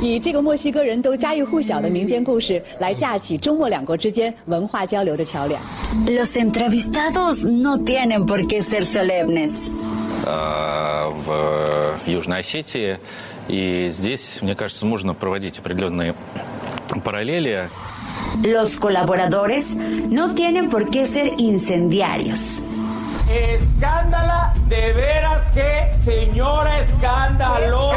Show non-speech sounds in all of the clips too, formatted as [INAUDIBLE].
以这个墨西哥人都家喻户晓的民间故事来架起中墨两国之间文化交流的桥梁。 Los entrevistados no tienen por qué ser solemnes. э, в Южной Осетии. И здесь, мне кажется, можно проводить определенные параллели. Los colaboradores no tienen por qué ser incendiarios. Escándala, de veras que señora escandalosa.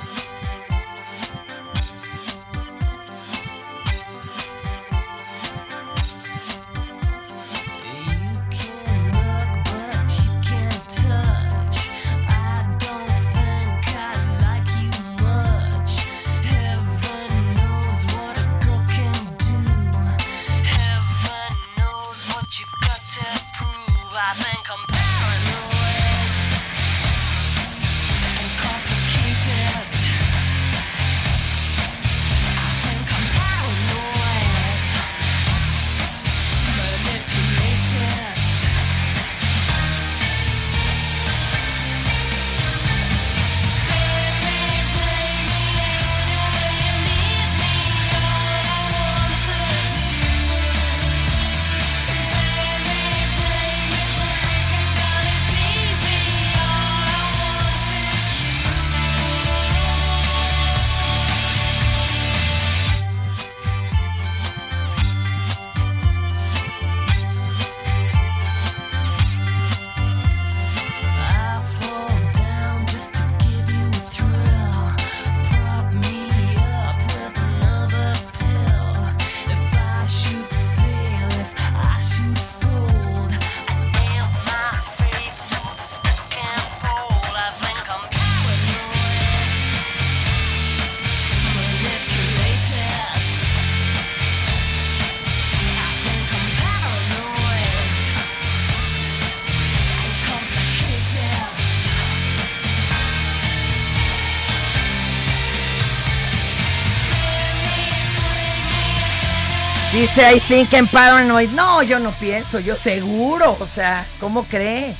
Dice I think I'm paranoid. No, yo no pienso, yo seguro. O sea, ¿cómo cree?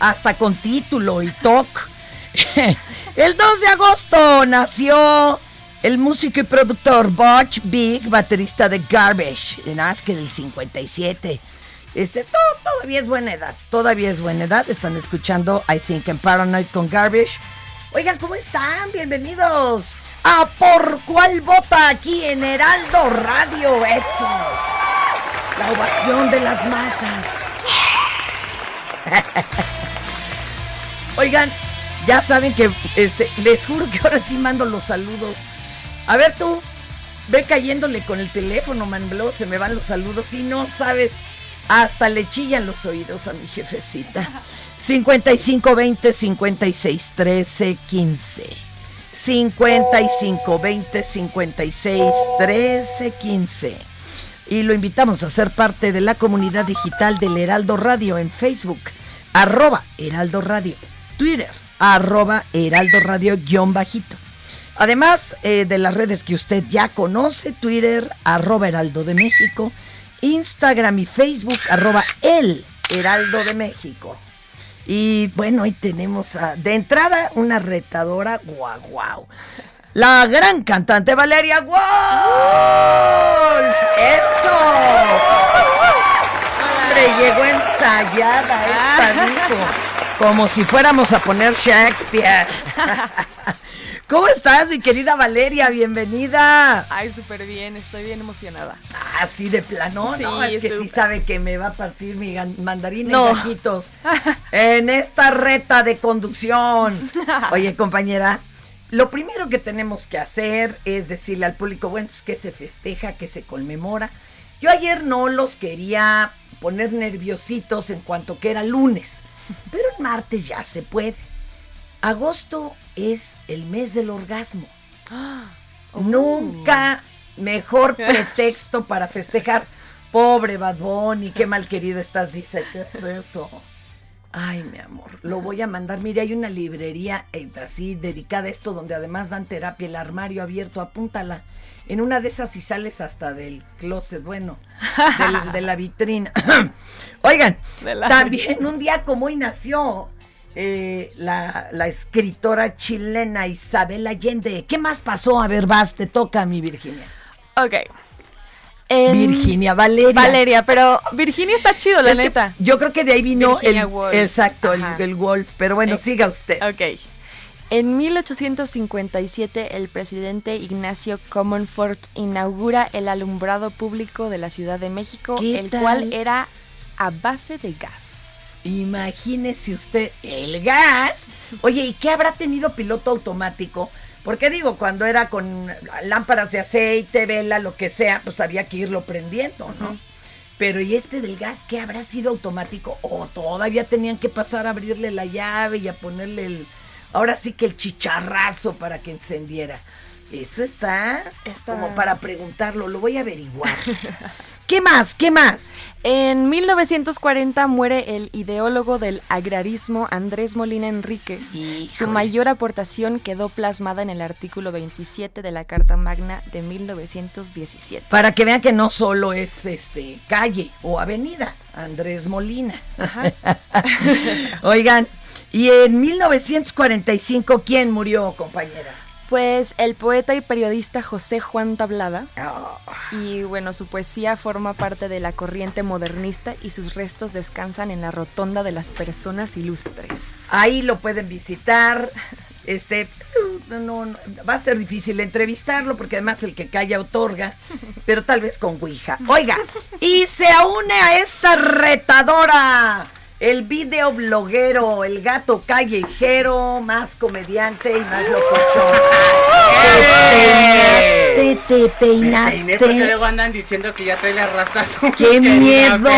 Hasta con título y talk. [LAUGHS] el 2 de agosto nació el músico y productor Butch Big, baterista de Garbage, de que del 57. Este, to- todavía es buena edad, todavía es buena edad. Están escuchando I Think I'm Paranoid con Garbage. Oigan, ¿cómo están? Bienvenidos a Por Cuál Vota aquí en Heraldo Radio. Eso. La ovación de las masas. Oigan, ya saben que este, les juro que ahora sí mando los saludos. A ver tú, ve cayéndole con el teléfono, man, luego se me van los saludos y no sabes, hasta le chillan los oídos a mi jefecita. 5520 56 13 15. 55 20 56 13 15. Y lo invitamos a ser parte de la comunidad digital del Heraldo Radio en Facebook, arroba Heraldo Radio, Twitter, arroba Heraldo Radio guion bajito. Además eh, de las redes que usted ya conoce, Twitter, arroba Heraldo de México, Instagram y Facebook, arroba el Heraldo de México. Y bueno, hoy tenemos a- de entrada una retadora, guau, guau. La gran cantante Valeria Wolf. ¡Eso! Hombre, llegó ensayada esta, dijo. Como si fuéramos a poner Shakespeare. [LAUGHS] ¿Cómo estás, mi querida Valeria? Bienvenida. Ay, súper bien, estoy bien emocionada. Así de plano, Sí, no, es que sí sabe que me va a partir mi mandarín No. en en esta reta de conducción. [LAUGHS] Oye, compañera, lo primero que tenemos que hacer es decirle al público, bueno, pues que se festeja, que se conmemora. Yo ayer no los quería poner nerviositos en cuanto que era lunes, pero el martes ya se puede. Agosto es el mes del orgasmo. [GASPS] Nunca mejor [LAUGHS] pretexto para festejar. Pobre Bad Bunny, qué mal querido estás, dice. ¿Qué es eso? Ay, mi amor, lo voy a mandar. Mire, hay una librería eh, así dedicada a esto, donde además dan terapia, el armario abierto, apúntala. En una de esas si sales hasta del closet, bueno, del- de la vitrina. [LAUGHS] Oigan, De la- también un día como hoy nació eh, la, la escritora chilena Isabel Allende. ¿Qué más pasó? A ver, vas, te toca, mi Virginia. Ok. En- Virginia Valeria. Valeria, pero Virginia está chido, la Es neta. yo creo que de ahí vino Virginia el Woolf. exacto, el, el Wolf. Pero bueno, Eh, siga usted. Ok. En 1857, el presidente Ignacio Comonfort inaugura el alumbrado público de la Ciudad de México, ¿Qué el tal? cual era a base de gas. Imagínese usted el gas. Oye, ¿y qué habrá tenido piloto automático? Porque digo, cuando era con lámparas de aceite, vela, lo que sea, pues había que irlo prendiendo, ¿no? Pero ¿y este del gas qué habrá sido automático? ¿O todavía tenían que pasar a abrirle la llave y a ponerle el... Ahora sí que el chicharrazo para que encendiera. Eso está, Está- como para preguntarlo, lo voy a averiguar. [LAUGHS] ¿Qué más? ¿Qué más? En 1940 muere el ideólogo del agrarismo Andrés Molina Enríquez. Híjole. Su mayor aportación quedó plasmada en el artículo 27 de la Carta Magna de 1917. Para que vean que no solo es este calle o avenida, Andrés Molina. [LAUGHS] Oigan, y en 1945, ¿quién murió, compañera? Pues el poeta y periodista José Juan Tablada, Ah, y bueno, su poesía forma parte de la corriente modernista y sus restos descansan en la rotonda de las personas ilustres. ahí lo pueden visitar. Este, no, no, va a ser difícil entrevistarlo porque además el que calla otorga, pero tal vez con Ouija. Oiga, y se une a esta retadora el videobloguero, el gato callejero, más comediante y más locochón. [LAUGHS] Te peinaste, Me peiné porque luego andan diciendo que ya trae las rastas. [LAUGHS] ¡Qué miedo!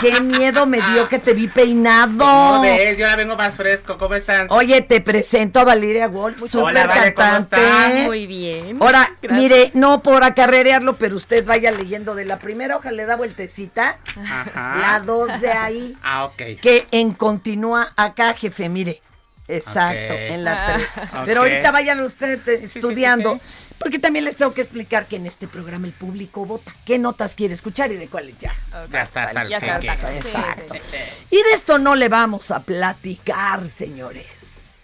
¡Qué miedo me dio que te vi peinado! ¿Cómo ves? Yo la vengo más fresco. ¿Cómo están? Oye, te presento a Valeria Wolf, súper Vale, ¿cómo cantante. estás? Muy bien. Ahora, Gracias. mire, no por acarrerearlo, pero usted vaya leyendo de la primera hoja, le da vueltecita, Ajá. la dos de ahí, [LAUGHS] Ah, ok. que en continúa acá, jefe, mire. Exacto, en la Ah. 3. Ok. Pero ahorita vayan usted sí, estudiando, sí. Porque también les tengo que explicar que en este programa el público vota. ¿Qué notas quiere escuchar y de cuáles ya? Ya está, Ya sí, Exacto. sí. Y de esto no le vamos a platicar, señores.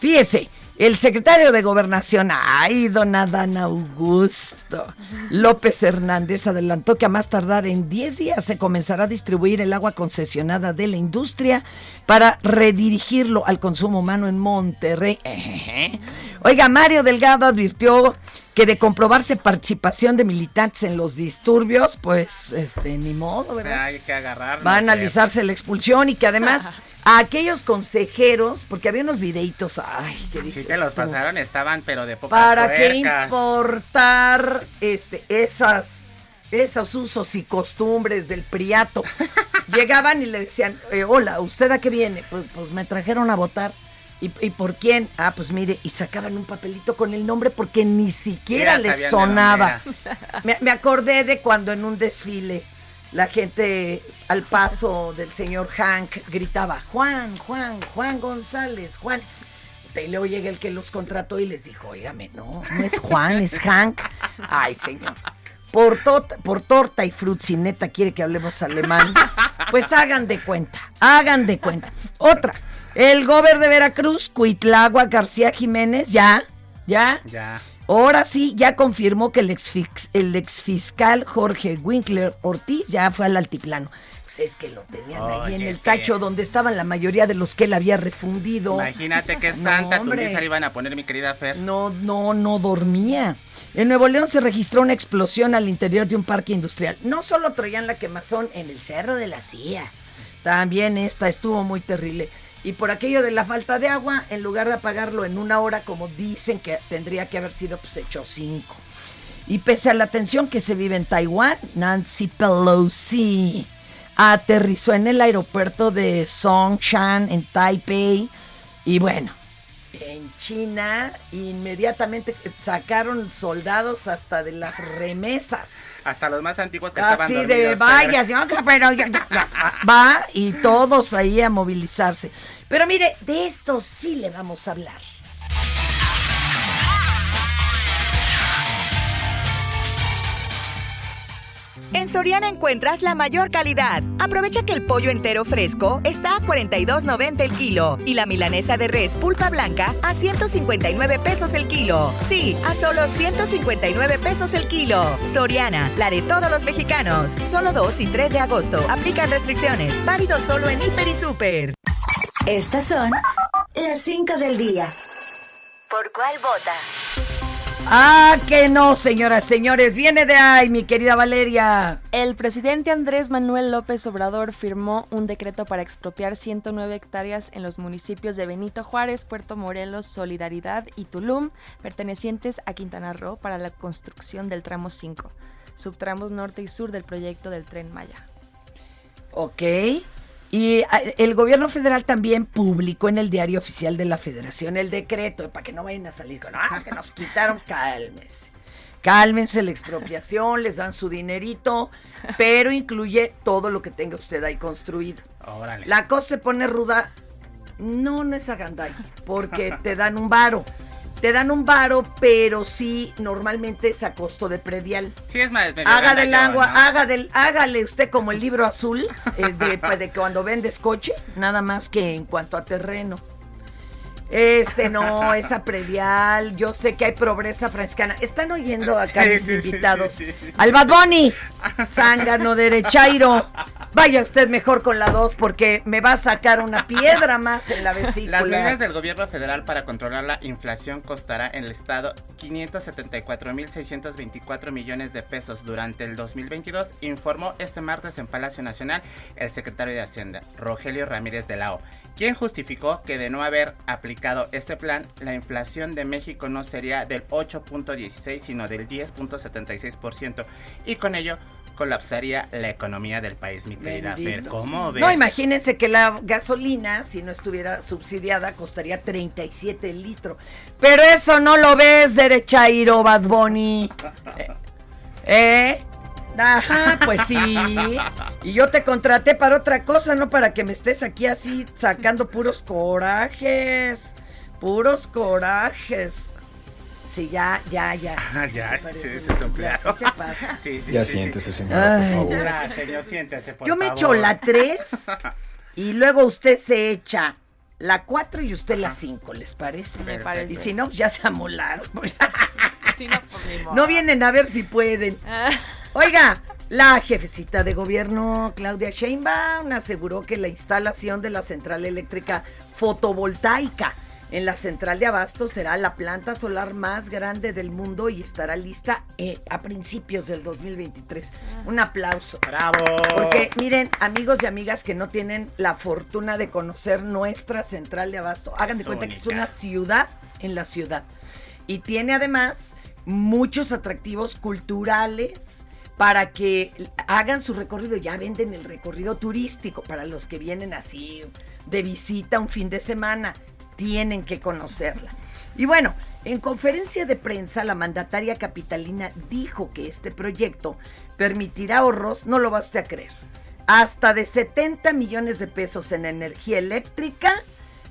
Fíjese, el secretario de Gobernación, ay, don Adán Augusto López Hernández, adelantó que a más tardar en 10 días se comenzará a distribuir el agua concesionada de la industria para redirigirlo al consumo humano en Monterrey. [LAUGHS] Oiga, Mario Delgado advirtió que de comprobarse participación de militantes en los disturbios, pues, este, ni modo, ¿verdad? Hay que agarrar. va a analizarse la expulsión y que además [LAUGHS] a aquellos consejeros, porque había unos videitos, ay, que Sí dices que los tú? pasaron, estaban, pero de pocas ¿Para qué importar este, esas, esos usos y costumbres del priato? [LAUGHS] Llegaban y le decían, eh, hola, ¿usted a qué viene? Pues, pues me trajeron a votar. ¿Y, y por quién? Ah, pues mire, y sacaban un papelito con el nombre porque ni siquiera les sonaba. [LAUGHS] Me, me acordé de cuando en un desfile la gente al paso del señor Hank gritaba, Juan, Juan, Juan González, Juan. Y luego llega el que los contrató y les dijo, óigame, no, no es Juan, es Hank. Ay, señor. por, tot- por torta y frutzineta quiere que hablemos alemán, pues hagan de cuenta, hagan de cuenta. Otra, el gober de Veracruz, Cuitlagua García Jiménez, ya, ya, Ya. Ahora sí, ya confirmó que el, exfix- el exfiscal Jorge Winkler Ortiz ya fue al altiplano. Pues es que lo tenían ahí en el que- tacho donde estaban la mayoría de los que él había refundido. Imagínate qué [LAUGHS] No, santa hombre. tundiza le iban a poner, mi querida Fer. No, no, no dormía. En Nuevo León se registró una explosión al interior de un parque industrial. No solo traían la quemazón en el Cerro de la Silla, también esta estuvo muy terrible. Y por aquello de la falta de agua, en lugar de apagarlo en una hora, como dicen que tendría que haber sido, pues hecho cinco. Y pese a la tensión que se vive en Taiwán, Nancy Pelosi aterrizó en el aeropuerto de Songshan en Taipei. Y bueno, en China inmediatamente sacaron soldados hasta de las remesas. Hasta los más antiguos que estaban Así de yo, pero va y todos ahí a movilizarse. Pero mire, de esto sí le vamos a hablar. En Soriana encuentras la mayor calidad. Aprovecha que el pollo entero fresco está a 42.90 el kilo y la milanesa de res pulpa blanca a 159 pesos el kilo. Sí, a solo 159 pesos el kilo. Soriana, la de todos los mexicanos. Solo 2 y 3 de agosto. Aplican restricciones. Válido solo en Hiper y Super. Estas son las 5 del día. ¿Por cuál vota? Ah, que no, señoras, señores, viene de ahí, mi querida Valeria. El presidente Andrés Manuel López Obrador firmó un decreto para expropiar 109 hectáreas en los municipios de Benito Juárez, Puerto Morelos, Solidaridad y Tulum, pertenecientes a Quintana Roo, para la construcción del tramo 5, subtramos norte y sur del proyecto del tren Maya. Ok. Y ah, el gobierno federal también publicó en el diario oficial de la federación el decreto, para que no vayan a salir con, ah, es que nos quitaron, [LAUGHS] cálmense. Cálmense la expropiación, les dan su dinerito, pero incluye todo lo que tenga usted ahí construido. Órale. La cosa se pone ruda, no, no es agandall, porque te dan un varo. Te dan un varo, pero sí, normalmente es a costo de predial. Sí, es más. Haga del agua, ¿no? haga del, hágale usted como el libro azul eh, de, pues, de cuando vendes coche, nada más que en cuanto a terreno. Este no, esa predial, yo sé que hay pobreza franciscana. Están oyendo acá Sí, mis sí, invitados. sí. Al Bad Bunny, zángano derechairo. Vaya usted mejor con la dos porque me va a sacar una piedra más en la vesícula. Las medidas del gobierno federal para controlar la inflación costará en el Estado 574.624 millones de pesos durante el 2022, informó este martes en Palacio Nacional el secretario de Hacienda, Rogelio Ramírez de Lao, quien justificó que de no haber aplicado este plan, la inflación de México no sería del 8.16, sino del 10.76%, y con ello colapsaría la economía del país, mi querida Fer. ¿Cómo ves? No, imagínense que la gasolina, si no estuviera subsidiada, costaría 37 el litro. Pero eso no lo ves, derechairo, Bad Bunny. [LAUGHS] Eh, ¿Eh? Ajá, pues sí. Y yo te contraté para otra cosa, no para que me estés aquí así sacando puros corajes. Puros corajes. Sí, ya, ya, ya. Ah, ya, Sí, sí, sí se pasa. [LAUGHS] Sí, sí, Ya sí, siéntese, sí. señora, por Ay, favor. Ya, señor, siéntese, por Yo me favor. echo la 3 [LAUGHS] y luego usted se echa la 4 y usted la 5, ¿les parece? Me parece. Y si no, ya se amolaron. [LAUGHS] No, pues, ni modo. no vienen a ver si pueden. Oiga, la jefecita de gobierno, Claudia Sheinbaum, aseguró que la instalación de la central eléctrica fotovoltaica en la central de Abasto será la planta solar más grande del mundo y estará lista eh, a principios del 2023. Un aplauso. ¡Bravo! Porque miren, amigos y amigas que no tienen la fortuna de conocer nuestra central de abasto, hagan de cuenta que es una ciudad en la ciudad. Y tiene además muchos atractivos culturales para que hagan su recorrido. Ya venden el recorrido turístico para los que vienen así de visita un fin de semana. Tienen que conocerla. Y bueno, en conferencia de prensa, la mandataria capitalina dijo que este proyecto permitirá ahorros, no lo va usted a creer, hasta de 70 millones de pesos en energía eléctrica,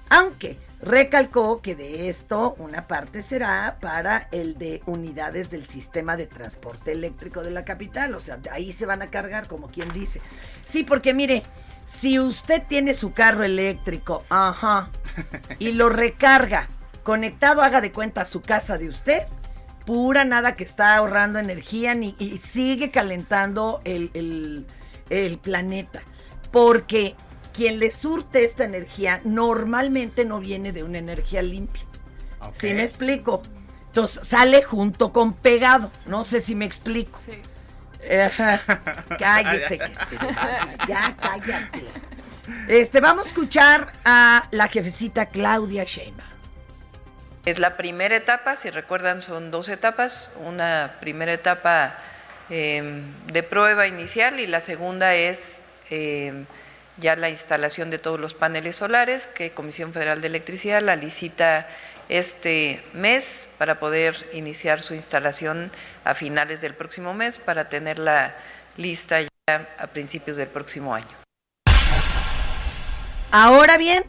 aunque Recalcó que de esto una parte será para el de unidades del sistema de transporte eléctrico de la capital, o sea, ahí se van a cargar, como quien dice. Sí, porque mire, si usted tiene su carro eléctrico, ajá, y lo recarga conectado, haga de cuenta a su casa de usted, pura nada que está ahorrando energía ni, y sigue calentando el- el planeta. Porque quien le surte esta energía normalmente no viene de una energía limpia. ¿Sí me explico? Entonces sale junto con pegado. No sé si me explico. Ajá. [LAUGHS] Cállese, que este- ya cállate. Este, vamos a escuchar a la jefecita Claudia Sheinbaum. Es la primera etapa, si recuerdan son dos etapas, una primera etapa eh, de prueba inicial y la segunda es eh, ya la instalación de todos los paneles solares que Comisión Federal de Electricidad la licita este mes para poder iniciar su instalación a finales del próximo mes para tenerla lista ya a principios del próximo año. Ahora bien,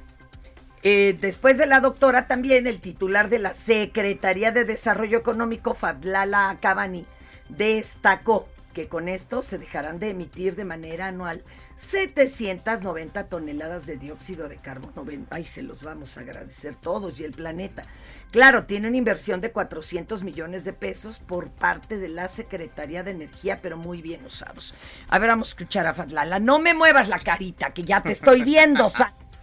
eh, después de la doctora, también el titular de la Secretaría de Desarrollo Económico, Fablala Cabani, destacó que con esto se dejarán de emitir de manera anual 790 toneladas de dióxido de carbono. Ay, se los vamos a agradecer todos y el planeta. Claro, tiene una inversión de 400 millones de pesos por parte de la Secretaría de Energía, pero muy bien usados. A ver, vamos a escuchar a Fablala. No me muevas la carita, que ya te estoy viendo.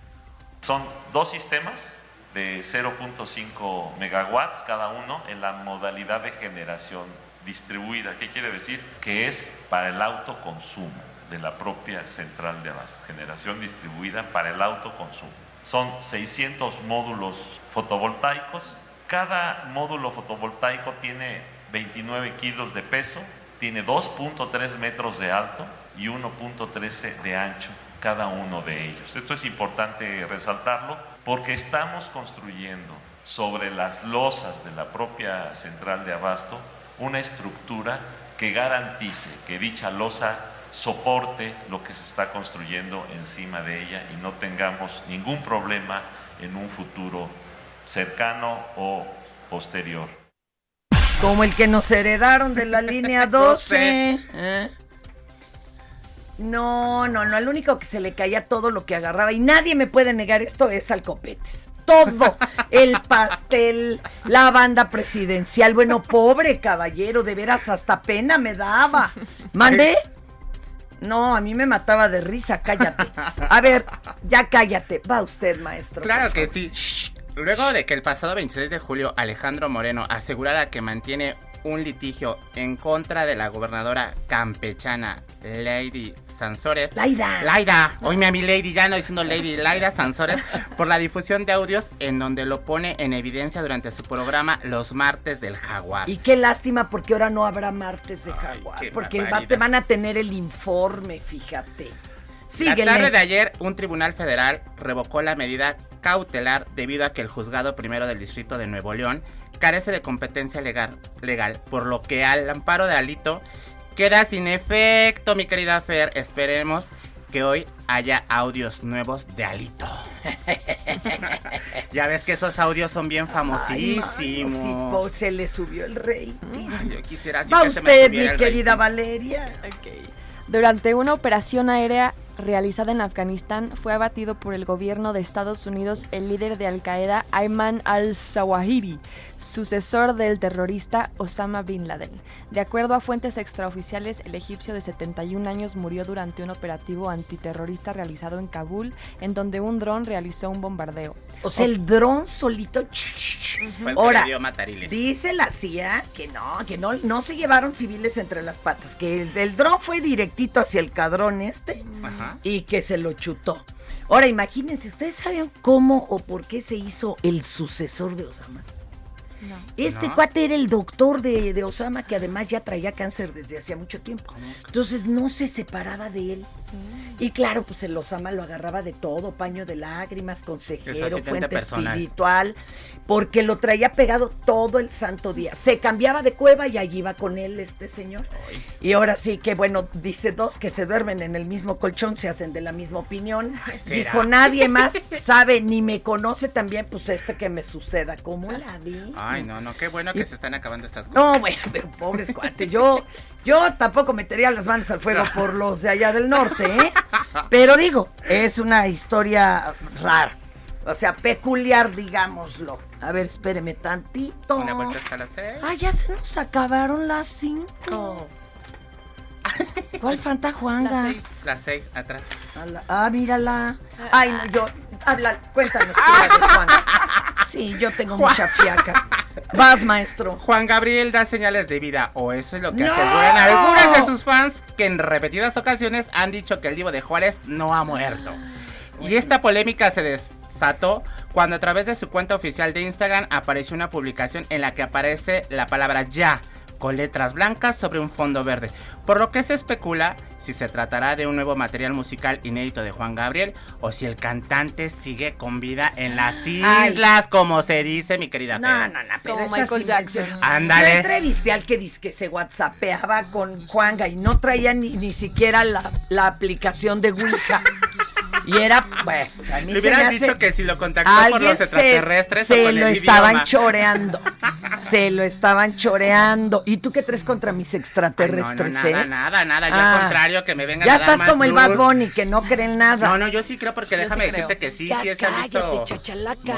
[LAUGHS] Son dos sistemas de 0.5 megawatts cada uno en la modalidad de generación distribuida. ¿Qué quiere decir? Que es para el autoconsumo de la propia central de abasto. Generación distribuida para el autoconsumo. Son 600 módulos fotovoltaicos. Cada módulo fotovoltaico tiene 29 kilos de peso, tiene 2.3 metros de alto y 1.13 de ancho cada uno de ellos. Esto es importante resaltarlo porque estamos construyendo sobre las losas de la propia central de abasto una estructura que garantice que dicha losa soporte lo que se está construyendo encima de ella y no tengamos ningún problema en un futuro cercano o posterior. Como el que nos heredaron de la línea [LAUGHS] 12. ¿eh? No, no, no. Al único que se le caía todo lo que agarraba, y nadie me puede negar esto, es al copetes. Todo. El pastel, la banda presidencial. Bueno, pobre caballero, de veras, hasta pena me daba. ¿Mandé? No, a mí me mataba de risa, cállate. A ver, ya cállate. Va usted, maestro. Claro que sí. Luego de que el pasado 26 de julio Alejandro Moreno asegurara que mantiene un litigio en contra de la gobernadora campechana Lady Sansores. Laida. Laida. Oíme a mi Lady, ya no diciendo Lady, Laida Sansores, por la difusión de audios en donde lo pone en evidencia durante su programa Los Martes del Jaguar. Y qué lástima porque ahora no habrá martes de jaguar. Porque va- te van a tener el informe, fíjate. Síguele. La tarde de ayer, un tribunal federal revocó la medida cautelar debido a que el juzgado primero del distrito de Nuevo León carece de competencia legal, legal por lo que al amparo de Alito queda sin efecto, mi querida Fer. Esperemos que hoy haya audios nuevos de Alito. [LAUGHS] ya ves que esos audios son bien Ay, famosísimos. mano, sí, po, se le subió el rating. Yo quisiera Va que se me usted, mi querida rating. Valeria. Durante una operación aérea realizada en Afganistán, fue abatido por el gobierno de Estados Unidos el líder de Al Qaeda, Ayman al-Zawahiri, sucesor del terrorista Osama Bin Laden. De acuerdo a fuentes extraoficiales, el egipcio de 71 años murió durante un operativo antiterrorista realizado en Kabul, en donde un dron realizó un bombardeo. O sea, el dron solito. Fue el que Ahora, dice la CIA que no, que no, no se llevaron civiles entre las patas, que el, el dron fue directito hacia el cadrón este Ajá. Y que se lo chutó. Ahora, imagínense, ¿ustedes saben cómo o por qué se hizo el sucesor de Osama? Este No. cuate era el doctor de, de Osama, que además ya traía cáncer desde hacía mucho tiempo. Entonces no se separaba de él. Y claro, pues el Osama lo agarraba de todo, paño de lágrimas, consejero, fuente personal. espiritual, porque lo traía pegado todo el santo día. Se cambiaba de cueva y allí iba con él este señor. Y ahora sí que, bueno, dice dos que se duermen en el mismo colchón, se hacen de la misma opinión. ¿será? Dijo, nadie más sabe ni me conoce también, pues este que me suceda. ¿Cómo la vi? Ay, no, no, qué bueno que se están acabando estas cosas. No, bueno, pero pobres cuates, yo, yo tampoco metería las manos al fuego por los de allá del norte, ¿eh? Pero digo, es una historia rara, o sea, peculiar, digámoslo. A ver, espéreme tantito. Una vuelta hasta las seis. Ah, ya se nos acabaron las cinco. [LAUGHS] ¿Cuál Fanta Juanga? Las seis, las seis atrás. La- Ah, mírala. Ay, no, yo, habla, cuéntanos tú la [LAUGHS] Juanga. Sí, yo tengo mucha fiaca. Vas, maestro. Juan Gabriel da señales de vida, o eso es lo que ¡No! aseguran algunas de sus fans que en repetidas ocasiones han dicho que el Divo de Juárez no ha muerto. Y esta polémica se desató cuando a través de su cuenta oficial de Instagram apareció una publicación en la que aparece la palabra ya con letras blancas sobre un fondo verde, por lo que se especula si se tratará de un nuevo material musical inédito de Juan Gabriel o si el cantante sigue con vida en las Ay. islas, como se dice, mi querida No, no, no, pero Como esas Michael Jackson. Ándale. Yo entrevisté al que dice que se whatsappeaba con Juanga y no traía ni, ni siquiera la, la aplicación de Ouija. Y era, bueno, a mí Le se me hubieras hace- dicho que si lo contactó por Alguien los se- extraterrestres se, o con lo el estaban idioma. choreando. Se lo estaban choreando. ¿Y tú qué traes contra mis Ay, extraterrestres, no, no, nada, eh? nada, nada. Yo Ah. al contrario, que me vengan Ya a dar estás más como el. Bad Bunny, que no creen nada. No, no, yo sí creo porque Yo déjame sí creo. decirte que sí, Ya sí visto cállate, chachalaca.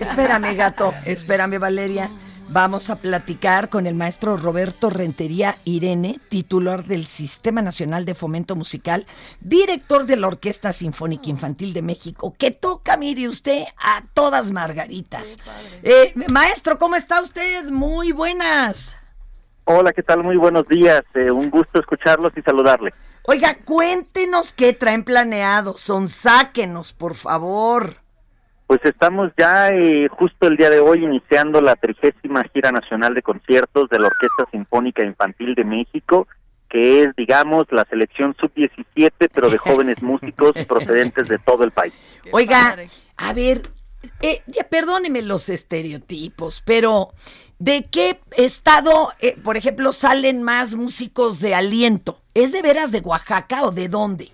Espérame, gato. Espérame, Valeria. Vamos a platicar con el maestro Roberto Rentería Irene, titular del Sistema Nacional de Fomento Musical, director de la Orquesta Sinfónica Infantil de México, que toca, mire usted, a todas margaritas. Eh, maestro, ¿cómo está usted? Muy buenas. Hola, ¿qué tal? Muy buenos días. Eh, un gusto escucharlos y saludarle. Oiga, cuéntenos qué traen planeado. Son, sáquenos, por favor. Pues estamos ya eh, justo el día de hoy iniciando la trigésima gira nacional de conciertos de la Orquesta Sinfónica Infantil de México, que es, digamos, la selección sub-17, pero de jóvenes [LAUGHS] músicos procedentes de todo el país. Oiga, a ver, eh, ya perdóneme los estereotipos, pero ¿de qué estado, eh, por ejemplo, salen más músicos de aliento? ¿Es de veras de Oaxaca o de dónde?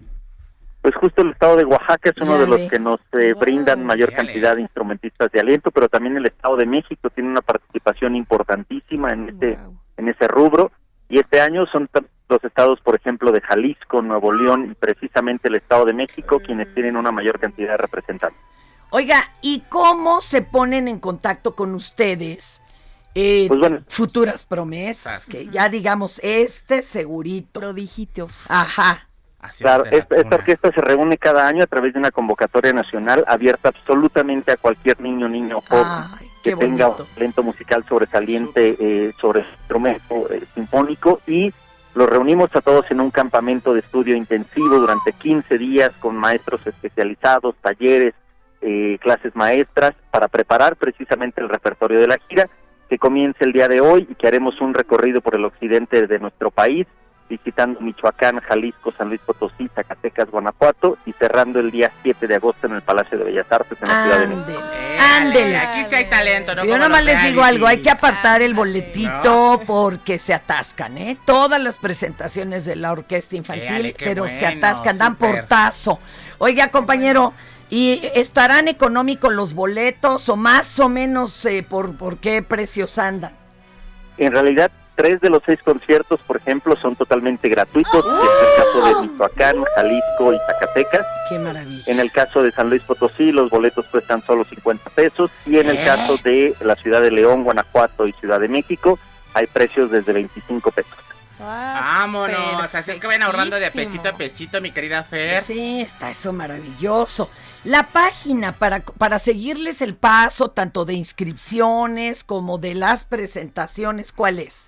Pues justo el estado de Oaxaca es uno de los que nos eh, brindan mayor cantidad de instrumentistas de aliento, pero también el estado de México tiene una participación importantísima en este en ese rubro y este año son los estados, por ejemplo, de Jalisco, Nuevo León y precisamente el estado de México quienes tienen una mayor cantidad de representantes. Oiga, ¿y cómo se ponen en contacto con ustedes? Eh, Pues bueno. futuras promesas, que ya digamos, este segurito. Prodigitos. Ajá. Claro, esta, esta orquesta se reúne cada año a través de una convocatoria nacional abierta absolutamente a cualquier niño, niño o joven que tenga un talento musical sobresaliente eh, sobre instrumento eh, sinfónico y los reunimos a todos en un campamento de estudio intensivo durante 15 días con maestros especializados, talleres, eh, clases maestras para preparar precisamente el repertorio de la gira que comienza el día de hoy y que haremos un recorrido por el occidente de nuestro país visitando Michoacán, Jalisco, San Luis Potosí, Zacatecas, Guanajuato y cerrando el día 7 de agosto en el Palacio de Bellas Artes en la Ciudad de México. Ándele. Aquí sí hay talento, ¿no? Yo Como nada más los les digo algo, hay que apartar el boletito porque se atascan, ¿eh? Todas las presentaciones de la orquesta infantil, Éale, pero se atascan, dan súper. portazo. Oiga, compañero, ¿y estarán económicos los boletos o más o menos eh, por, por qué precios andan? En realidad, tres de los seis conciertos, por ejemplo, son totalmente gratuitos. ¡Oh! Es el caso de Michoacán, Jalisco y Zacatecas. Qué maravilla. En el caso de San Luis Potosí, los boletos cuestan solo 50 pesos. Y en el ¿Eh? caso de la ciudad de León, Guanajuato y Ciudad de México, hay precios desde 25 pesos. Vámonos, así es que vayan ahorrando de pesito a pesito, mi querida Fer. Sí, está eso maravilloso. La página para, para seguirles el paso, tanto de inscripciones como de las presentaciones, ¿cuál es?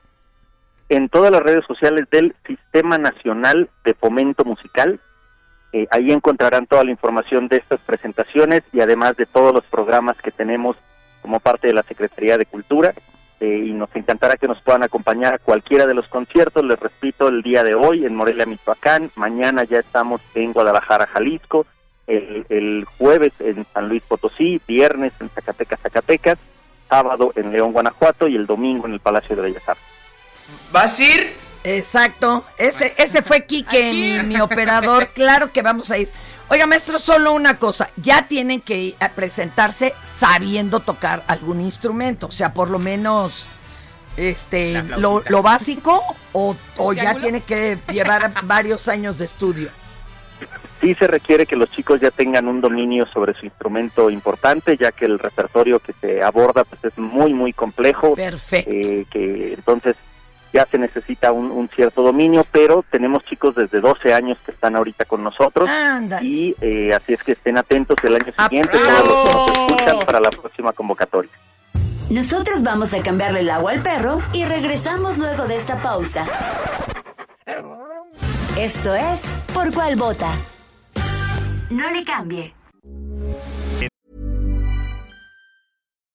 En todas las redes sociales del Sistema Nacional de Fomento Musical. Eh, ahí encontrarán toda la información de estas presentaciones y además de todos los programas que tenemos como parte de la Secretaría de Cultura. eh, y nos encantará que nos puedan acompañar a cualquiera de los conciertos. Les repito, el día de hoy en Morelia, Michoacán, mañana ya estamos en Guadalajara, Jalisco, el, el jueves en San Luis Potosí, viernes en Zacatecas, Zacatecas, sábado en León, Guanajuato y el domingo en el Palacio de Bellas Artes. ¿Vas a ir? Exacto. Ese, ese fue [LAUGHS] Quique, mi, mi operador. Claro que vamos a ir. Oiga, maestro, solo una cosa. Ya tienen que ir a presentarse sabiendo tocar algún instrumento. O sea, por lo menos este lo, lo básico o, o ya tiene que llevar [LAUGHS] varios años de estudio. Sí se requiere que los chicos ya tengan un dominio sobre su instrumento importante, ya que el repertorio que se aborda pues es muy muy complejo. Perfecto. eh, que entonces ya se necesita un, un cierto dominio, pero tenemos chicos desde 12 años que están ahorita con nosotros Ándale. y eh, así es que estén atentos el año siguiente todos los que nos escuchan para la próxima convocatoria. Nosotros vamos a cambiarle el agua al perro y regresamos luego de esta pausa. Esto es Por cuál vota. No le cambie.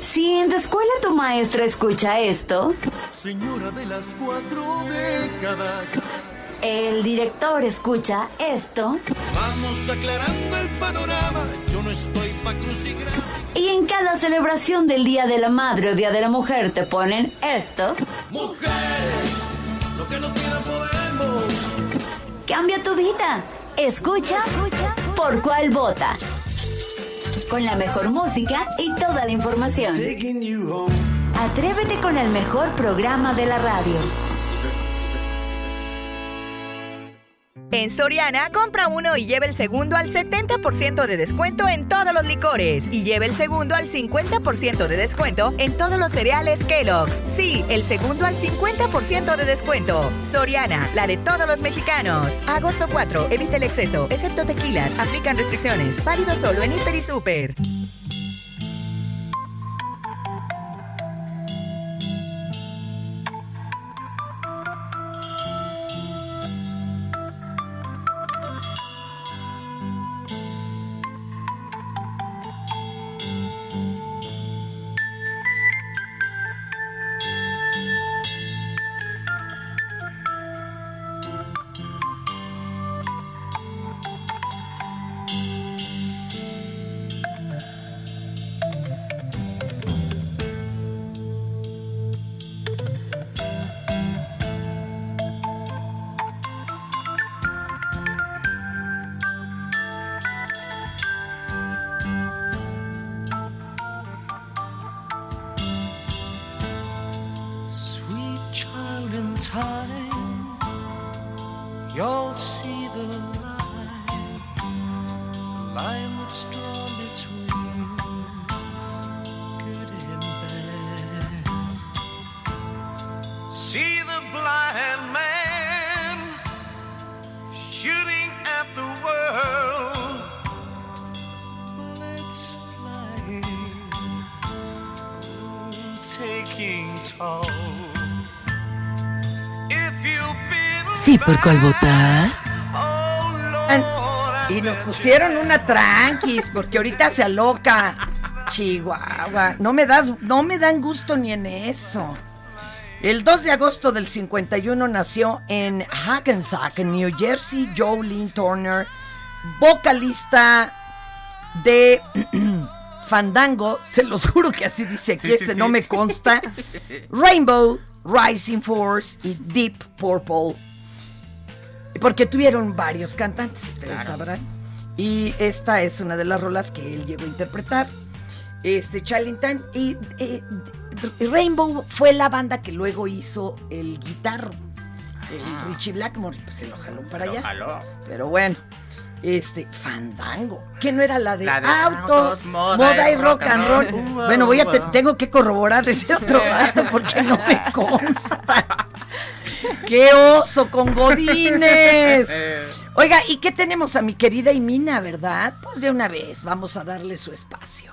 Si en tu escuela tu maestra escucha esto, Señora de las cuatro décadas. el director escucha esto, Vamos aclarando el panorama. Yo no estoy pa' y en cada celebración del Día de la Madre o Día de la Mujer te ponen esto, Mujeres, lo que no quieran podemos. cambia tu vida. Escucha por cuál vota. Con la mejor música y toda la información. Atrévete con el mejor programa de la radio. En Soriana, compra uno y lleva el segundo al 70% de descuento en todos los licores. Y lleva el segundo al 50% de descuento en todos los cereales Kellogg's. Sí, el segundo al 50% de descuento. Soriana, la de todos los mexicanos. Agosto 4, evita el exceso, excepto tequilas. Aplican restricciones. Válido solo en Hiper y Super. Por cuál votar. Y nos pusieron una tranquis, porque ahorita se aloca. Chihuahua. No me das, no me dan gusto ni en eso. El 2 de agosto del 51 nació en Hackensack, en New Jersey, Jolene Turner, vocalista de [CLEARS THROAT] Fandango, se los juro que así dice aquí, Sí, sí, ese sí. no me consta, Rainbow, Rising Force y Deep Purple. Porque tuvieron varios cantantes, ustedes Claro. sabrán. Y esta es una de las rolas que él llegó a interpretar. Este Challentan y eh, Rainbow fue la banda que luego hizo el guitarro. El Richie Blackmore, pues se lo jaló para Ah. lo allá. jaló. Pero bueno, este, Fandango. ¿Qué no era la de, La de autos, autos, moda, moda y y rock and roll? [LAUGHS] Bueno, voy a te- tengo que corroborar ese otro dato porque no me [LAUGHS] consta. ¡Qué oso con Godines! [LAUGHS] Oiga, ¿y qué tenemos a mi querida Imina, verdad? Pues de una vez, vamos a darle su espacio.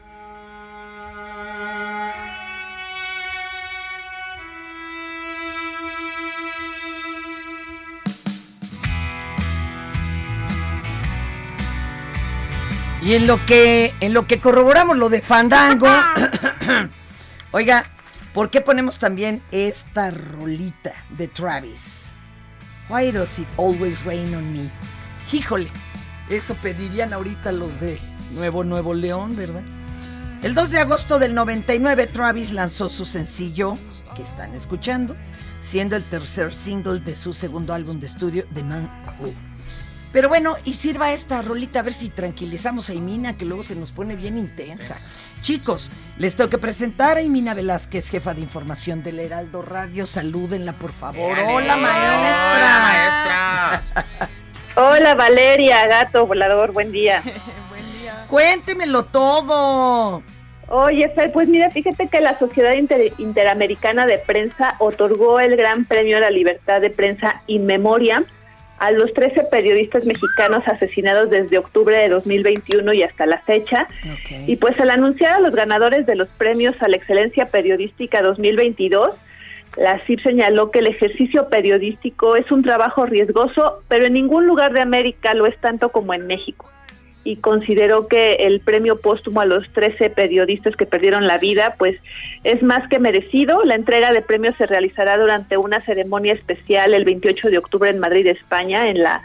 Y en lo que, en lo que corroboramos lo de Fandango, [COUGHS] oiga, ¿por qué ponemos también esta rolita de Travis? Why does it always rain on me? Híjole, eso pedirían ahorita los de Nuevo Nuevo León, ¿verdad? El 2 de agosto del 99, Travis lanzó su sencillo, que están escuchando, siendo el tercer single de su segundo álbum de estudio, The Man Who. Pero bueno, y sirva esta rolita a ver si tranquilizamos a Imina, que luego se nos pone bien intensa. Chicos, les tengo que presentar a Imina Velázquez, jefa de información del Heraldo Radio. Salúdenla, por favor. Hola, maestra. Hola, maestra. Hola Valeria, gato volador, [LAUGHS] buen día. Cuéntemelo todo. Oye, Fer, pues mira, fíjate que la Sociedad Inter- Interamericana de Prensa otorgó el Gran Premio a la Libertad de Prensa in Memoria a los 13 periodistas mexicanos asesinados desde octubre de 2021 y hasta la fecha. Y pues al anunciar a los ganadores de los premios a la excelencia periodística 2022, la CIP señaló que el ejercicio periodístico es un trabajo riesgoso, pero en ningún lugar de América lo es tanto como en México. Y consideró que el premio póstumo a los 13 periodistas que perdieron la vida, pues es más que merecido. La entrega de premios se realizará durante una ceremonia especial el 28 de octubre en Madrid, España, en la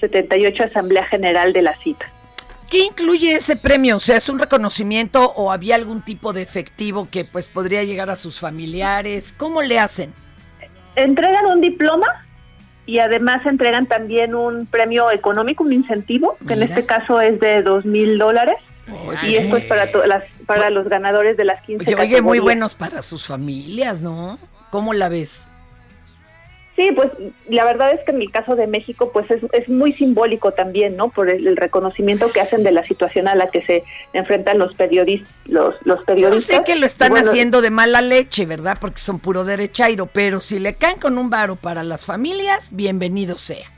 78 Asamblea General de la CIP. ¿Qué incluye ese premio? O sea, ¿es un reconocimiento o había algún tipo de efectivo que pues podría llegar a sus familiares? ¿Cómo le hacen? entregan un diploma y además entregan también un premio económico, un incentivo, que en Mira. este caso es de dos mil dólares. Y esto es para, to- las, para los ganadores de las 15 Oye, oye, muy buenos para sus familias, ¿no? ¿Cómo la ves? Sí, pues la verdad es que en el caso de México, pues es, es muy simbólico también, ¿no? Por el, el reconocimiento que hacen de la situación a la que se enfrentan los periodistas. Los, los Yo periodistas. sé que lo están bueno, haciendo de mala leche, ¿verdad? Porque son puro derechairo, pero si le caen con un varo para las familias, bienvenido sea.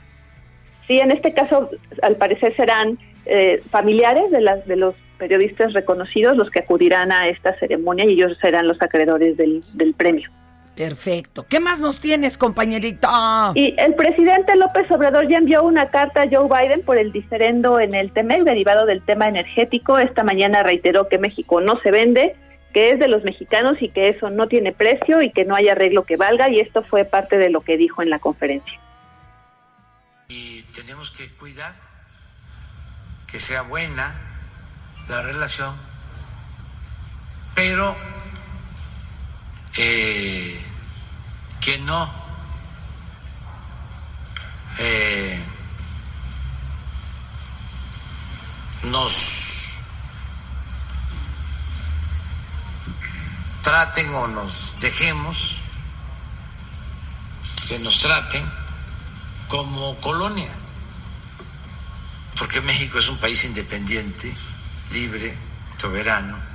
Sí, en este caso, al parecer serán eh, familiares de, las, de los periodistas reconocidos los que acudirán a esta ceremonia y ellos serán los acreedores del, del premio. Perfecto. ¿Qué más nos tienes, compañerita? Y el presidente López Obrador ya envió una carta a Joe Biden por el diferendo en el TEMEC derivado del tema energético. Esta mañana reiteró que México no se vende, que es de los mexicanos y que eso no tiene precio y que no hay arreglo que valga. Y esto fue parte de lo que dijo en la conferencia. y tenemos que cuidar que sea buena la relación, pero eh, que no eh, nos traten o nos dejemos que nos traten como colonia, porque México es un país independiente, libre, soberano.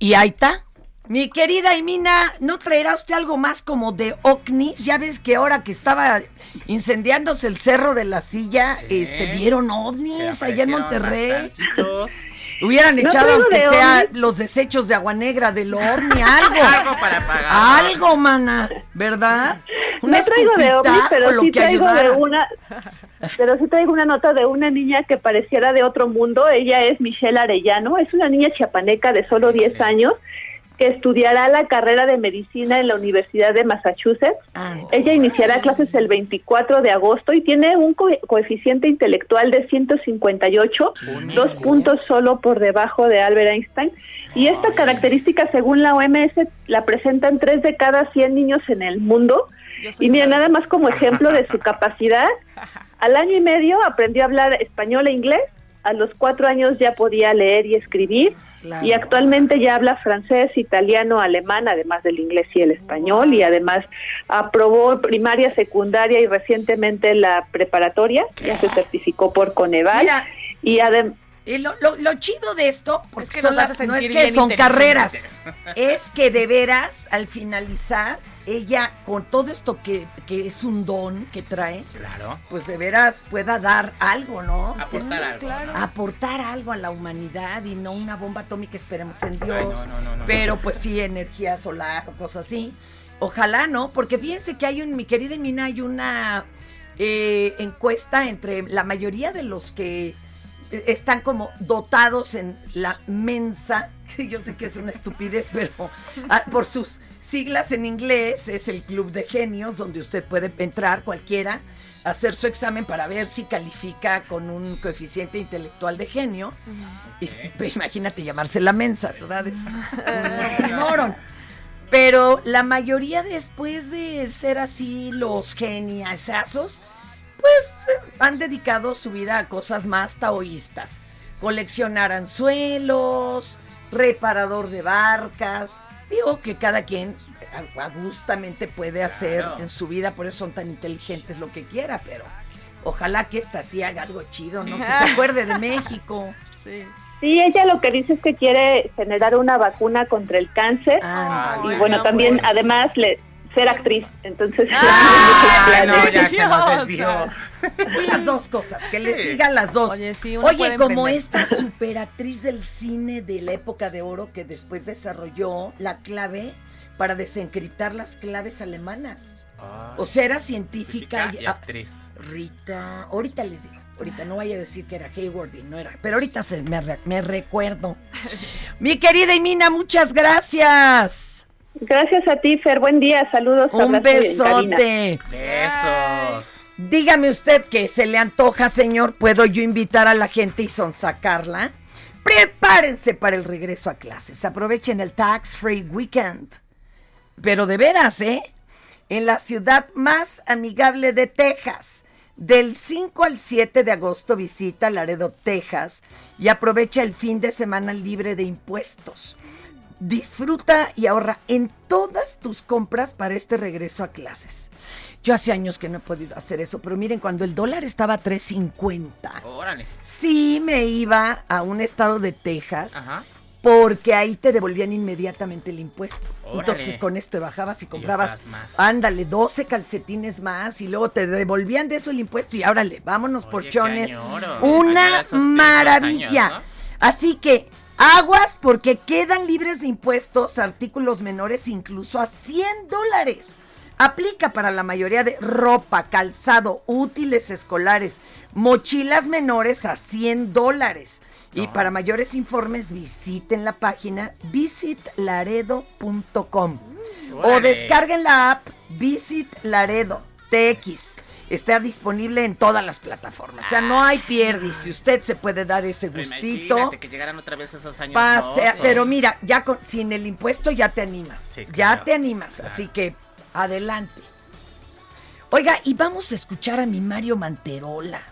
¿Y ahí está? Mi querida Imina, ¿no traerá usted algo más como de ovnis? Ya ves que ahora que estaba incendiándose el cerro de la silla, este, vieron ovnis allá en Monterrey. [LAUGHS] Hubieran No echado, aunque de sea ovnis. los desechos de agua negra del ovni, [LAUGHS] algo. Algo para pagar. Algo, mana, ¿verdad? No traigo de ovnis, pero lo sí que traigo de una, [LAUGHS] pero sí traigo una nota de una niña que pareciera de otro mundo. Ella es Michelle Arellano, es una niña chiapaneca de solo 10 años que estudiará la carrera de medicina en la Universidad de Massachusetts. Ella iniciará clases el 24 de agosto y tiene un co- coeficiente intelectual de 158, dos puntos solo por debajo de Albert Einstein. Y esta característica, según la OMS, la presentan 3 de cada 100 niños en el mundo. Y mira, nada más como ejemplo de su [LAUGHS] capacidad, al año y medio aprendió a hablar español e inglés, a los cuatro años ya podía leer y escribir, Claro. y actualmente ya habla francés, italiano, alemán, además del inglés y el español, y además aprobó primaria, secundaria y recientemente la preparatoria, ya se certificó por Coneval, Mira. y además... Y lo, lo- lo chido de esto, porque que son las- no es que son carreras, es que de veras, al finalizar, ella, con todo esto que, que es un don que trae, Claro. pues de veras pueda dar algo, ¿no? Aportar algo, ¿no? Aportar algo a la humanidad y no una bomba atómica, esperemos en Dios. Ay, no, no, no, no. pero pues sí, energía solar o cosas así. Ojalá, ¿no? Porque fíjense que hay un, mi querida Mina, hay una eh, encuesta entre la mayoría de los que eh, están como dotados en la mensa, [LAUGHS] que yo sé que es una estupidez, [LAUGHS] pero ah, por sus siglas en inglés es el Club de Genios, donde usted puede entrar cualquiera, hacer su examen para ver si califica con un coeficiente intelectual de genio. Y imagínate llamarse la mensa, ¿verdad? Es un [LAUGHS] oxímoron. Pero la mayoría después de ser así los geniasazos, pues han dedicado su vida a cosas más taoístas. Coleccionar anzuelos, reparador de barcas. Digo que cada quien a- agustamente puede hacer Claro. en su vida, por eso son tan inteligentes lo que quiera, pero ojalá que esta sí haga algo chido, ¿no? Que se acuerde de [LAUGHS] México. Sí. Sí, ella lo que dice es que quiere generar una vacuna contra el cáncer Ah, y bueno, no, también pues. además le, ser actriz, entonces Ah, Ay, [LAUGHS] no, muchos ya planes. se nos desvió. Las dos cosas, que le Sí. sigan las dos. Oye, sí, como emprender. esta superactriz del cine de la época de oro que después desarrolló la clave para desencriptar las claves alemanas. O sea, era científica y ah, actriz. Rita, ahorita les digo, ahorita no vaya a decir que era Hayward y no era, pero ahorita se me recuerdo. [LAUGHS] Mi querida Imina, muchas gracias. Gracias a ti, Fer. Buen día. Saludos. Un besote. Besos. Dígame usted que se le antoja, señor. ¿Puedo yo invitar a la gente y sonsacarla? Prepárense para el regreso a clases. Aprovechen el Tax Free Weekend. Pero de veras, ¿eh? En la ciudad más amigable de Texas. Del 5 al 7 de agosto visita Laredo, Texas y aprovecha el fin de semana libre de impuestos. Disfruta y ahorra en todas tus compras para este regreso a clases. Yo hace años que no he podido hacer eso, pero miren, cuando el dólar estaba a 3.50, Órale. sí me iba a un estado de Texas Ajá. porque ahí te devolvían inmediatamente el impuesto. Órale. Entonces con esto te bajabas y comprabas, más. ándale, 12 calcetines más y luego te devolvían de eso el impuesto y árale, vámonos por qué chones. añoro. Una maravilla. años, ¿no? Así que aguas porque quedan libres de impuestos artículos menores incluso a 100 dólares. Aplica para la mayoría de ropa, calzado, útiles escolares, mochilas menores a 100 dólares. Y para mayores informes visiten la página visitlaredo.com o descarguen la app Visit Laredo TX. Está disponible en todas las plataformas. O sea, no hay pierde. Si usted se puede dar ese gustito, Imagínate que llegaran otra vez esos años. pase. mozos. Pero mira, ya con, sin el impuesto ya te animas. Sí, Ya te animas. Así que adelante. Oiga, y vamos a escuchar a mi Mario Manterola.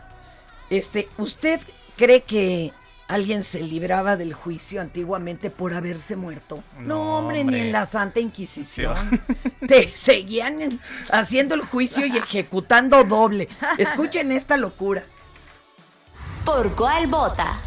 Este, ¿usted cree que alguien se libraba del juicio antiguamente por haberse muerto? No, No, hombre, ni en la Santa Inquisición. [LAUGHS] Te seguían en- haciendo el juicio y ejecutando doble. Escuchen esta locura. ¿Por cuál vota?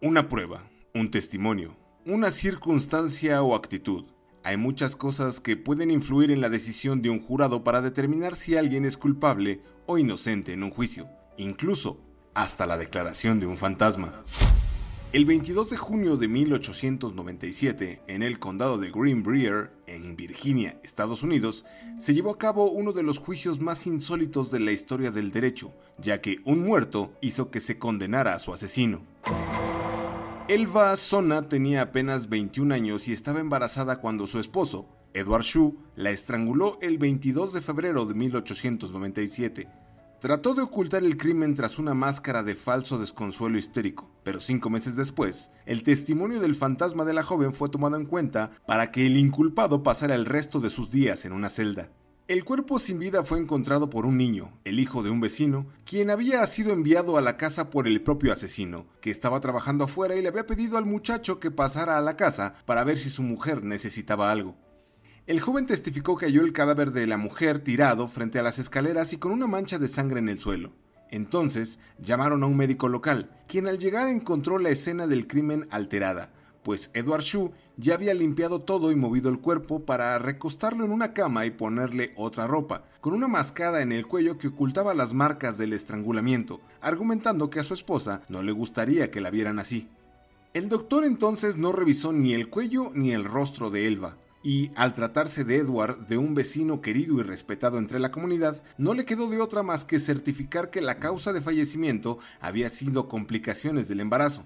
Una prueba, un testimonio, una circunstancia o actitud. Hay muchas cosas que pueden influir en la decisión de un jurado para determinar si alguien es culpable o inocente en un juicio, incluso hasta la declaración de un fantasma. El 22 de junio de 1897, en el condado de Green Brier, en Virginia, Estados Unidos, se llevó a cabo uno de los juicios más insólitos de la historia del derecho, ya que un muerto hizo que se condenara a su asesino. Elva Sona tenía apenas 21 años y estaba embarazada cuando su esposo, Edward Shue, la estranguló el 22 de febrero de 1897. Trató de ocultar el crimen tras una máscara de falso desconsuelo histérico, pero cinco meses después, el testimonio del fantasma de la joven fue tomado en cuenta para que el inculpado pasara el resto de sus días en una celda. El cuerpo sin vida fue encontrado por un niño, el hijo de un vecino, quien había sido enviado a la casa por el propio asesino, que estaba trabajando afuera y le había pedido al muchacho que pasara a la casa para ver si su mujer necesitaba algo. El joven testificó que halló el cadáver de la mujer tirado frente a las escaleras y con una mancha de sangre en el suelo. Entonces llamaron a un médico local, quien al llegar encontró la escena del crimen alterada, pues Edward Shue ya había limpiado todo y movido el cuerpo para recostarlo en una cama y ponerle otra ropa, con una mascada en el cuello que ocultaba las marcas del estrangulamiento, argumentando que a su esposa no le gustaría que la vieran así. El doctor entonces no revisó ni el cuello ni el rostro de Elva, y al tratarse de Edward, de un vecino querido y respetado entre la comunidad, no le quedó de otra más que certificar que la causa de fallecimiento había sido complicaciones del embarazo.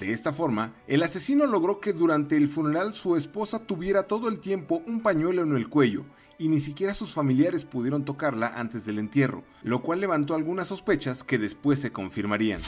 De esta forma, el asesino logró que durante el funeral su esposa tuviera todo el tiempo un pañuelo en el cuello, y ni siquiera sus familiares pudieron tocarla antes del entierro, lo cual levantó algunas sospechas que después se confirmarían.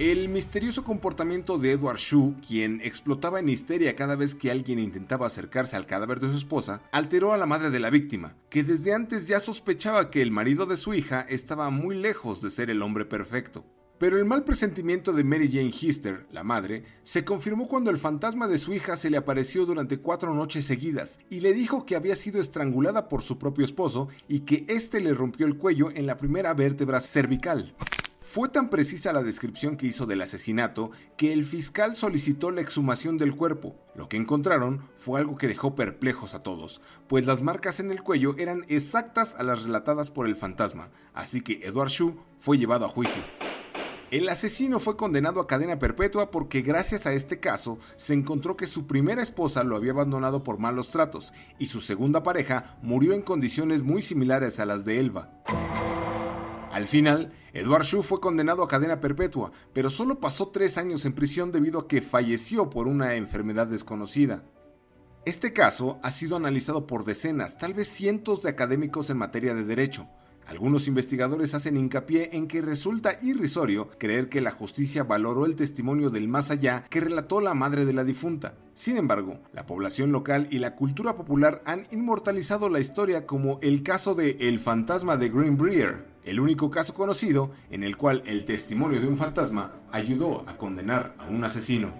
El misterioso comportamiento de Edward Shue, quien explotaba en histeria cada vez que alguien intentaba acercarse al cadáver de su esposa, alteró a la madre de la víctima, que desde antes ya sospechaba que el marido de su hija estaba muy lejos de ser el hombre perfecto. Pero el mal presentimiento de Mary Jane Hister, la madre, se confirmó cuando el fantasma de su hija se le apareció durante cuatro noches seguidas y le dijo que había sido estrangulada por su propio esposo y que éste le rompió el cuello en la primera vértebra cervical. Fue tan precisa la descripción que hizo del asesinato que el fiscal solicitó la exhumación del cuerpo. Lo que encontraron fue algo que dejó perplejos a todos, pues las marcas en el cuello eran exactas a las relatadas por el fantasma, así que Edward Shue fue llevado a juicio. El asesino fue condenado a cadena perpetua porque gracias a este caso se encontró que su primera esposa lo había abandonado por malos tratos y su segunda pareja murió en condiciones muy similares a las de Elva. Al final, Edward Shue fue condenado a cadena perpetua, pero solo pasó tres años en prisión debido a que falleció por una enfermedad desconocida. Este caso ha sido analizado por decenas, tal vez cientos de académicos en materia de derecho. Algunos investigadores hacen hincapié en que resulta irrisorio creer que la justicia valoró el testimonio del más allá que relató la madre de la difunta. Sin embargo, la población local y la cultura popular han inmortalizado la historia como el caso de El fantasma de Greenbrier, el único caso conocido en el cual el testimonio de un fantasma ayudó a condenar a un asesino.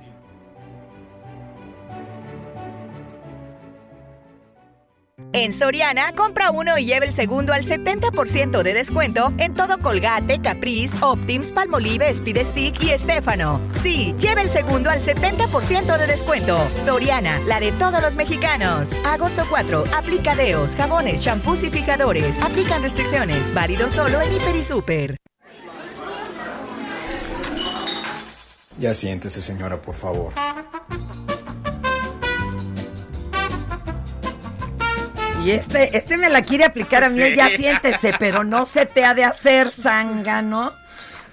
En Soriana, compra uno y lleva el segundo al 70% de descuento en todo Colgate, Caprice, Optims, Palmolive, Speed Stick y Estefano. Sí, lleva el segundo al 70% de descuento. Soriana, la de todos los mexicanos. Agosto 4, aplica deos, jabones, champús y fijadores. Aplican restricciones. Válido solo en Hiper y Super. Ya siéntese, señora, por favor. Y este, este me la quiere aplicar a mí, Sí. ya siéntese, pero no se te ha de hacer zángano.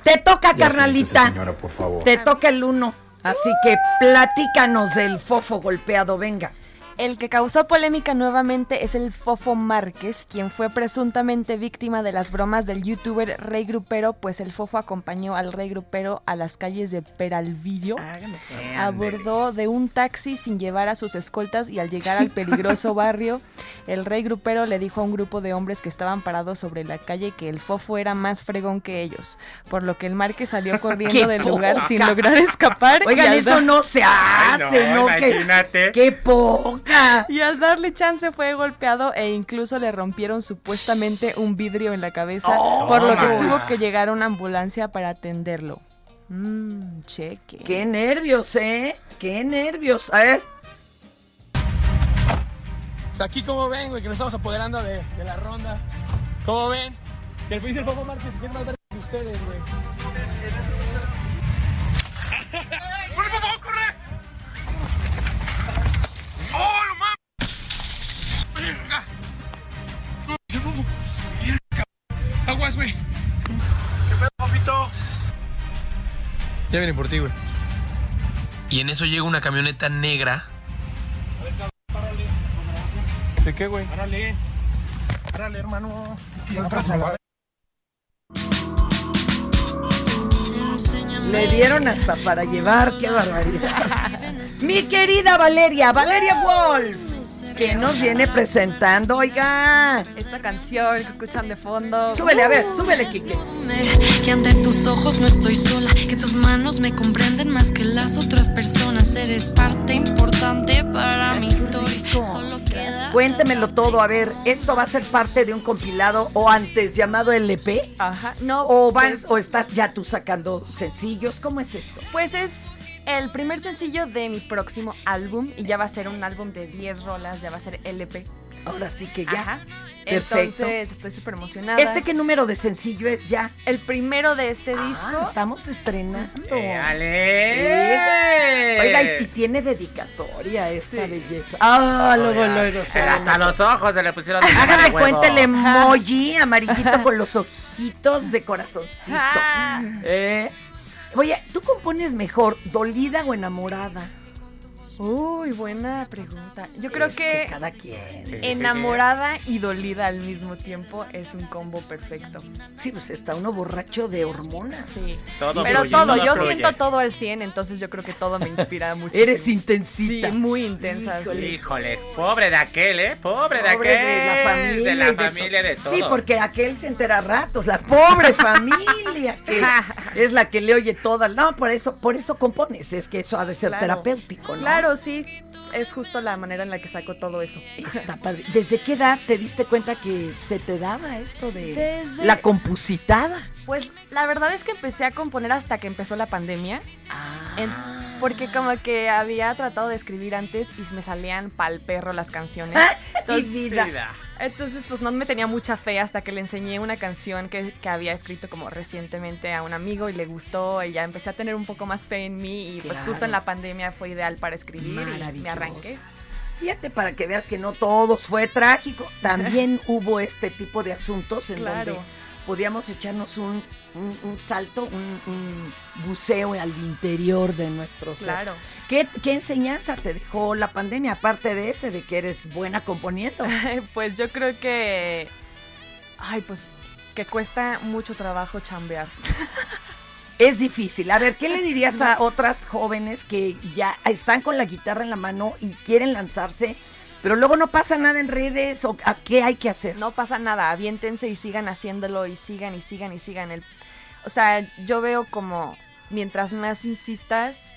Te toca, Ya carnalita. siéntese, señora, por favor. Te toca el uno. Así que platícanos del fofo golpeado, venga. El que causó polémica nuevamente es el Fofo Márquez, quien fue presuntamente víctima de las bromas del youtuber Rey Grupero, pues el Fofo acompañó al Rey Grupero a las calles de Peralvillo, abordó de un taxi sin llevar a sus escoltas y al llegar al peligroso [LAUGHS] barrio, el Rey Grupero le dijo a un grupo de hombres que estaban parados sobre la calle que el Fofo era más fregón que ellos, por lo que el Márquez salió [LAUGHS] corriendo ¡Qué del lugar sin lograr escapar. Oigan, eso no se hace, ¿no? Imagínate. ¡Qué poca! [LAUGHS] Y al darle chance fue golpeado e incluso le rompieron supuestamente un vidrio en la cabeza, Oh, por lo que tuvo que llegar una ambulancia para atenderlo. Mmm, cheque. Qué nervios, ¿eh? Qué nervios. A ver. Pues aquí como ven, güey, que nos estamos apoderando de, de la ronda. ¿Cómo ven? Que el juicio del Fofo Márquez que es más verde que ustedes, güey. Ya vienen por ti, güey. y en eso llega una camioneta negra. ¿De qué, güey? Párale. Párale, hermano. Le dieron hasta para llevar, qué barbaridad. Mi querida Valeria, Valeria Wolf, que nos viene presentando, oiga. Esta canción que escuchan de fondo. Súbele, a ver, súbele, Kike. Que ante tus ojos no estoy sola, que tus manos me comprenden más que las otras personas. Eres parte importante para mi historia. Solo queda. Cuéntemelo todo, a ver, ¿esto va a ser parte de un compilado o antes llamado LP? Ajá, no. ¿O, van, pues- o estás ya tú sacando sencillos? ¿Cómo es esto? Pues es el primer sencillo de mi próximo álbum y ya va a ser un álbum de 10 rolas, ya va a ser LP. Ahora sí que ya. Ajá. Perfecto. Entonces estoy súper emocionada. ¿Este qué número de sencillo es ya? El primero de este Ah, disco. estamos estrenando. ¡Éale! Oiga, y, y tiene dedicatoria esta belleza. Ah, luego, Oiga, luego. se Hasta los ojos se le pusieron de Hágale huevo. cuenta el emoji amarillito con los ojitos de corazoncito. Ah. Eh. Oye, ¿tú compones mejor dolida o enamorada? Uy, buena pregunta. Yo creo Es que, que cada quien. Sí, sí, enamorada y dolida al mismo tiempo es un combo perfecto. Sí, pues está uno borracho de hormonas. Sí. Todo Pero fluye, todo, todo yo fluye. siento todo al 100, entonces yo creo que todo me inspira [LAUGHS] muchísimo. Eres intensita. Sí, muy intensa. sí. Híjole, pobre de aquel, ¿eh? Pobre de Pobre aquel. de la familia. De la familia, de to- todos. Sí, porque aquel se entera a ratos, la pobre [LAUGHS] familia que es la que le oye todas. No, por eso, por eso compones, es que eso ha de ser Claro. terapéutico, ¿no? Claro, sí. Es justo la manera en la que saco todo eso. Está padre. ¿Desde qué edad te diste cuenta que se te daba esto de Desde- la compusitada? Pues la verdad es que empecé a componer hasta que empezó la pandemia. Ah. En- porque como que había tratado de escribir antes y me salían pal perro las canciones. Y vida. Entonces, pues no me tenía mucha fe hasta que le enseñé una canción que, que había escrito como recientemente a un amigo y le gustó y ya empecé a tener un poco más fe en mí y pues Claro. justo en la pandemia fue ideal para escribir y me arranqué. Fíjate para que veas que no todo fue trágico. También [LAUGHS] hubo este tipo de asuntos en Claro. donde podíamos echarnos un, un- un salto, un, un buceo al interior de nuestro ser. Claro. ¿Qué, ¿Qué enseñanza te dejó la pandemia, aparte de ese, de que eres buena componiendo? [LAUGHS] pues yo creo que... Ay, pues que cuesta mucho trabajo chambear. [LAUGHS] Es difícil. A ver, ¿qué le dirías a otras jóvenes que ya están con la guitarra en la mano y quieren lanzarse, pero luego no pasa nada en redes o a qué hay que hacer? No pasa nada, aviéntense y sigan haciéndolo y sigan y sigan y sigan. El, o sea, yo veo como mientras más insistas,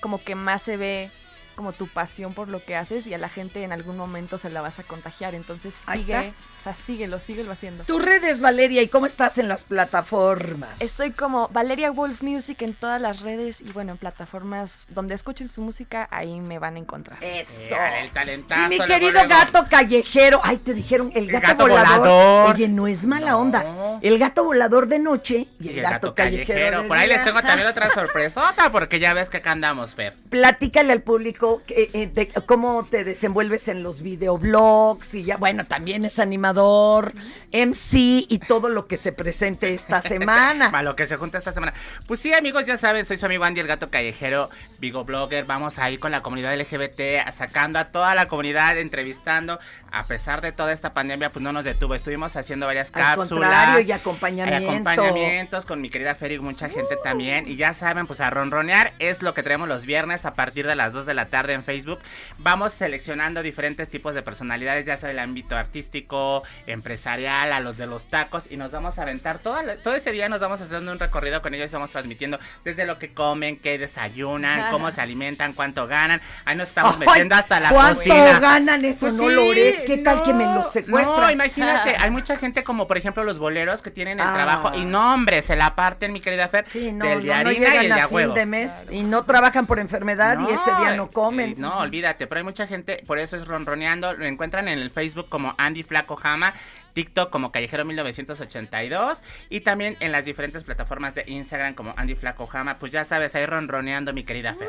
como que más se ve como tu pasión por lo que haces y a la gente en algún momento se la vas a contagiar. Entonces sigue. O sea, síguelo, síguelo haciendo. Tus redes, Valeria, ¿y cómo estás en las plataformas? Estoy como Valeria Wolf Music en todas las redes y bueno, en plataformas donde escuchen su música, ahí me van a encontrar. Eso. Eh, el talentazo. Y mi querido luego. gato callejero. Ay, te dijeron el gato, gato volador. volador. Oye, no es mala onda. El gato volador de noche y el, gato, callejero. de Por ahí les tengo también otra [LAUGHS] sorpresota, porque ya ves que acá andamos, Fer. Platícale al público que, eh, de cómo te desenvuelves en los videoblogs y ya, bueno, también es MC y todo lo que se presente esta [LAUGHS] semana. Para lo que se junta esta semana. Pues sí, amigos, ya saben, soy su amigo Andy, el gato callejero, Vigo Blogger. Vamos a ir con la comunidad LGBT, sacando a toda la comunidad, entrevistando. A pesar de toda esta pandemia, pues no nos detuvo. Estuvimos haciendo varias Al cápsulas. contrario, y eh, acompañamiento. acompañamientos con mi querida Fer y mucha gente también. Y ya saben, pues a ronronear es lo que traemos los viernes a partir de las 2 de la tarde en Facebook. Vamos seleccionando diferentes tipos de personalidades, ya sea del ámbito artístico, empresarial, a los de los tacos. Y nos vamos a aventar todo ese día, nos vamos haciendo un recorrido con ellos y vamos transmitiendo desde lo que comen, qué desayunan, cómo se alimentan, cuánto ganan. Ahí nos estamos [LAUGHS] Ay, metiendo hasta la ¿cuánto cocina. ganan esos Pues sí, ¿Qué tal que me los secuestran? No, imagínate, [LAUGHS] hay mucha gente como por ejemplo los boleros que tienen el Ah. trabajo y no, hombre, se la parten, mi querida Fer, No, del de no, no harina y el de a fin de mes y no trabajan por enfermedad y ese día no comen. No, olvídate, pero hay mucha gente, por eso es ronroneando, lo encuentran en el Facebook como Andy Flaco Jama, TikTok como Callejero 1982 y también en las diferentes plataformas de Instagram como Andy Flaco Jama, pues ya sabes, ahí ronroneando mi querida Fer.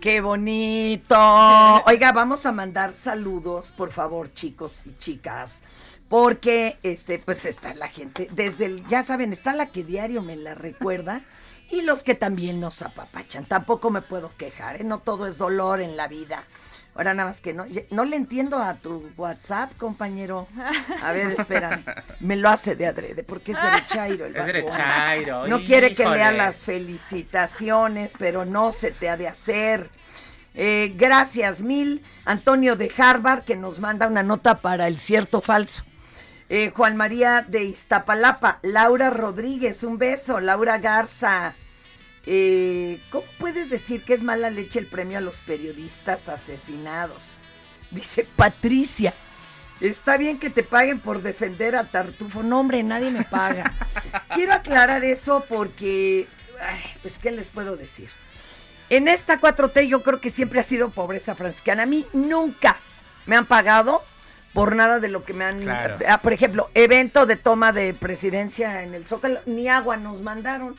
¡Qué bonito! [LAUGHS] Oiga, vamos a mandar saludos, por favor, chicos y chicas. Porque, este, pues está la gente, desde el, ya saben, está la que diario me la recuerda. [LAUGHS] y los que también nos apapachan. Tampoco me puedo quejar, ¿eh? no todo es dolor en la vida. Ahora nada más que no, no le entiendo a tu WhatsApp, compañero. A ver, espera, [LAUGHS] me lo hace de adrede, porque es derechairo el Es derechairo, No quiere que lea las felicitaciones, pero no se te ha de hacer. Eh, gracias mil, Antonio de Harvard, que nos manda una nota para el cierto falso. Eh, Juan María de Iztapalapa, Laura Rodríguez, un beso, Laura Garza. Eh, ¿Cómo puedes decir que es mala leche el premio a los periodistas asesinados? Dice Patricia. Está bien que te paguen por defender a Tartufo. No, hombre, nadie me paga. [LAUGHS] Quiero aclarar eso porque, ay, pues, ¿qué les puedo decir? En esta 4T yo creo que siempre ha sido pobreza franciscana. A mí nunca me han pagado por nada de lo que me han... Claro. Ah, por ejemplo, evento de toma de presidencia en el Zócalo, ni agua nos mandaron.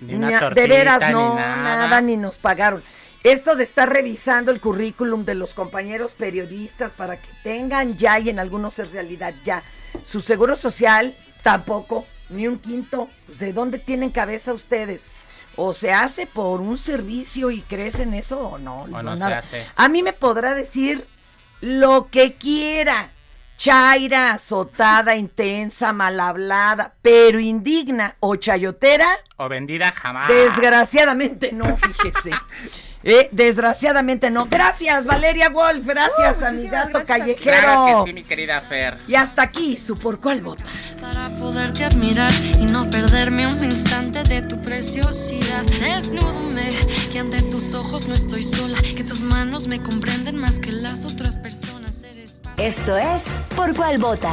Ni una Ni a- de veras, ni no, nada. nada, ni nos pagaron. Esto de estar revisando el currículum de los compañeros periodistas para que tengan ya, y en algunos es realidad ya, su seguro social, tampoco, ni un quinto. Pues, ¿De dónde tienen cabeza ustedes? O se hace por un servicio y crees en eso o no. O no se hace. A mí me podrá decir lo que quiera. Chaira, azotada, intensa, mal hablada, pero indigna o chayotera, O vendida jamás. Desgraciadamente no, fíjese. [LAUGHS] Eh, desgraciadamente no. Gracias, Valeria Wolf. Gracias Uh, a mi gato gracias callejero. Claro que sí, mi querida Fer. Y hasta aquí, su por cuál vota. Para poderte admirar y no perderme un instante de tu preciosidad. Desnúdame, que ante tus ojos no estoy sola, que tus manos me comprenden más que las otras personas. Eres Esto es Por cuál vota.